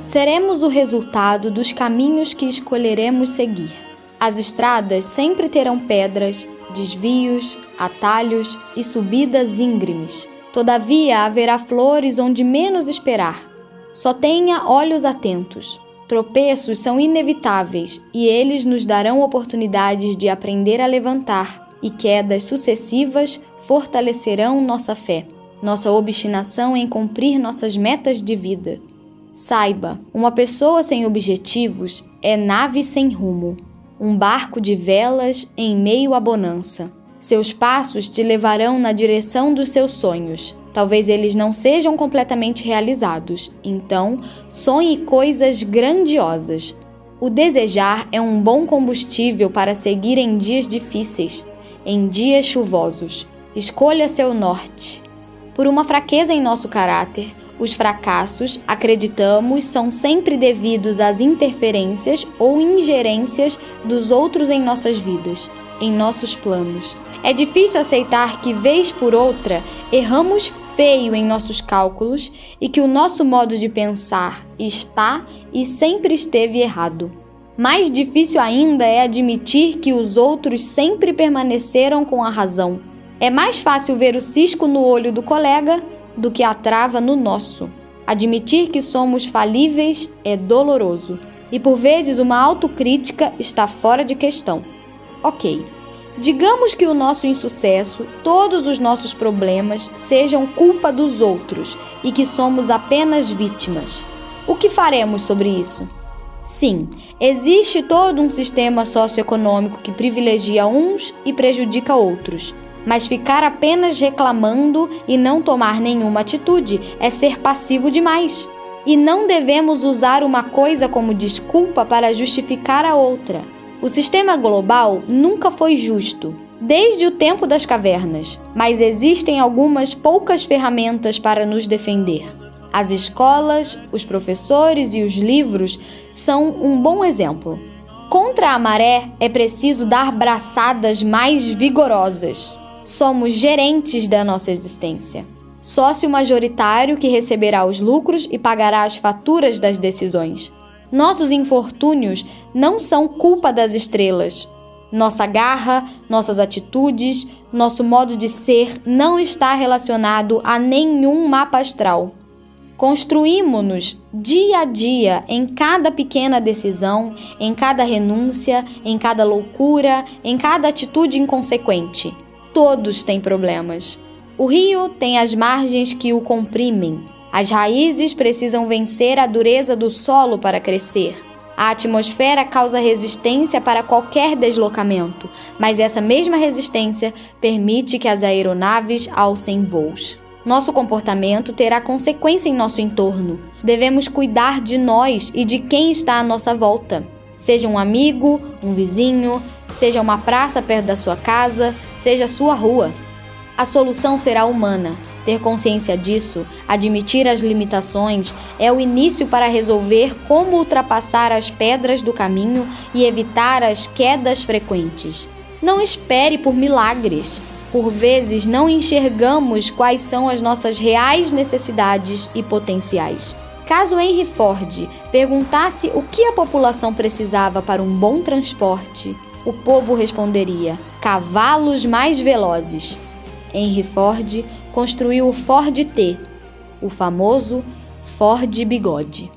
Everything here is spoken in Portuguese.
Seremos o resultado dos caminhos que escolheremos seguir. As estradas sempre terão pedras, desvios, atalhos e subidas íngremes. Todavia haverá flores onde menos esperar. Só tenha olhos atentos. Tropeços são inevitáveis e eles nos darão oportunidades de aprender a levantar, e quedas sucessivas fortalecerão nossa fé, nossa obstinação em cumprir nossas metas de vida. Saiba, uma pessoa sem objetivos é nave sem rumo, um barco de velas em meio à bonança. Seus passos te levarão na direção dos seus sonhos. Talvez eles não sejam completamente realizados, então sonhe coisas grandiosas. O desejar é um bom combustível para seguir em dias difíceis, em dias chuvosos. Escolha seu norte. Por uma fraqueza em nosso caráter, os fracassos, acreditamos, são sempre devidos às interferências ou ingerências dos outros em nossas vidas, em nossos planos. É difícil aceitar que, vez por outra, erramos feio em nossos cálculos e que o nosso modo de pensar está e sempre esteve errado. Mais difícil ainda é admitir que os outros sempre permaneceram com a razão. É mais fácil ver o cisco no olho do colega do que a trava no nosso. Admitir que somos falíveis é doloroso e por vezes uma autocrítica está fora de questão. Ok. Digamos que o nosso insucesso, todos os nossos problemas sejam culpa dos outros e que somos apenas vítimas. O que faremos sobre isso? Sim, existe todo um sistema socioeconômico que privilegia uns e prejudica outros. Mas ficar apenas reclamando e não tomar nenhuma atitude é ser passivo demais. E não devemos usar uma coisa como desculpa para justificar a outra. O sistema global nunca foi justo, desde o tempo das cavernas, mas existem algumas poucas ferramentas para nos defender. As escolas, os professores e os livros são um bom exemplo. Contra a maré é preciso dar braçadas mais vigorosas. Somos gerentes da nossa existência. Sócio majoritário que receberá os lucros e pagará as faturas das decisões. Nossos infortúnios não são culpa das estrelas. Nossa garra, nossas atitudes, nosso modo de ser não está relacionado a nenhum mapa astral. Construímos-nos dia a dia em cada pequena decisão, em cada renúncia, em cada loucura, em cada atitude inconsequente. Todos têm problemas. O rio tem as margens que o comprimem, as raízes precisam vencer a dureza do solo para crescer. A atmosfera causa resistência para qualquer deslocamento, mas essa mesma resistência permite que as aeronaves alcem voos. Nosso comportamento terá consequência em nosso entorno. Devemos cuidar de nós e de quem está à nossa volta. Seja um amigo, um vizinho, seja uma praça perto da sua casa, seja sua rua. A solução será humana ter consciência disso, admitir as limitações, é o início para resolver como ultrapassar as pedras do caminho e evitar as quedas frequentes. Não espere por milagres. Por vezes não enxergamos quais são as nossas reais necessidades e potenciais. Caso Henry Ford perguntasse o que a população precisava para um bom transporte, o povo responderia: cavalos mais velozes. Henry Ford construiu o Ford T, o famoso Ford Bigode.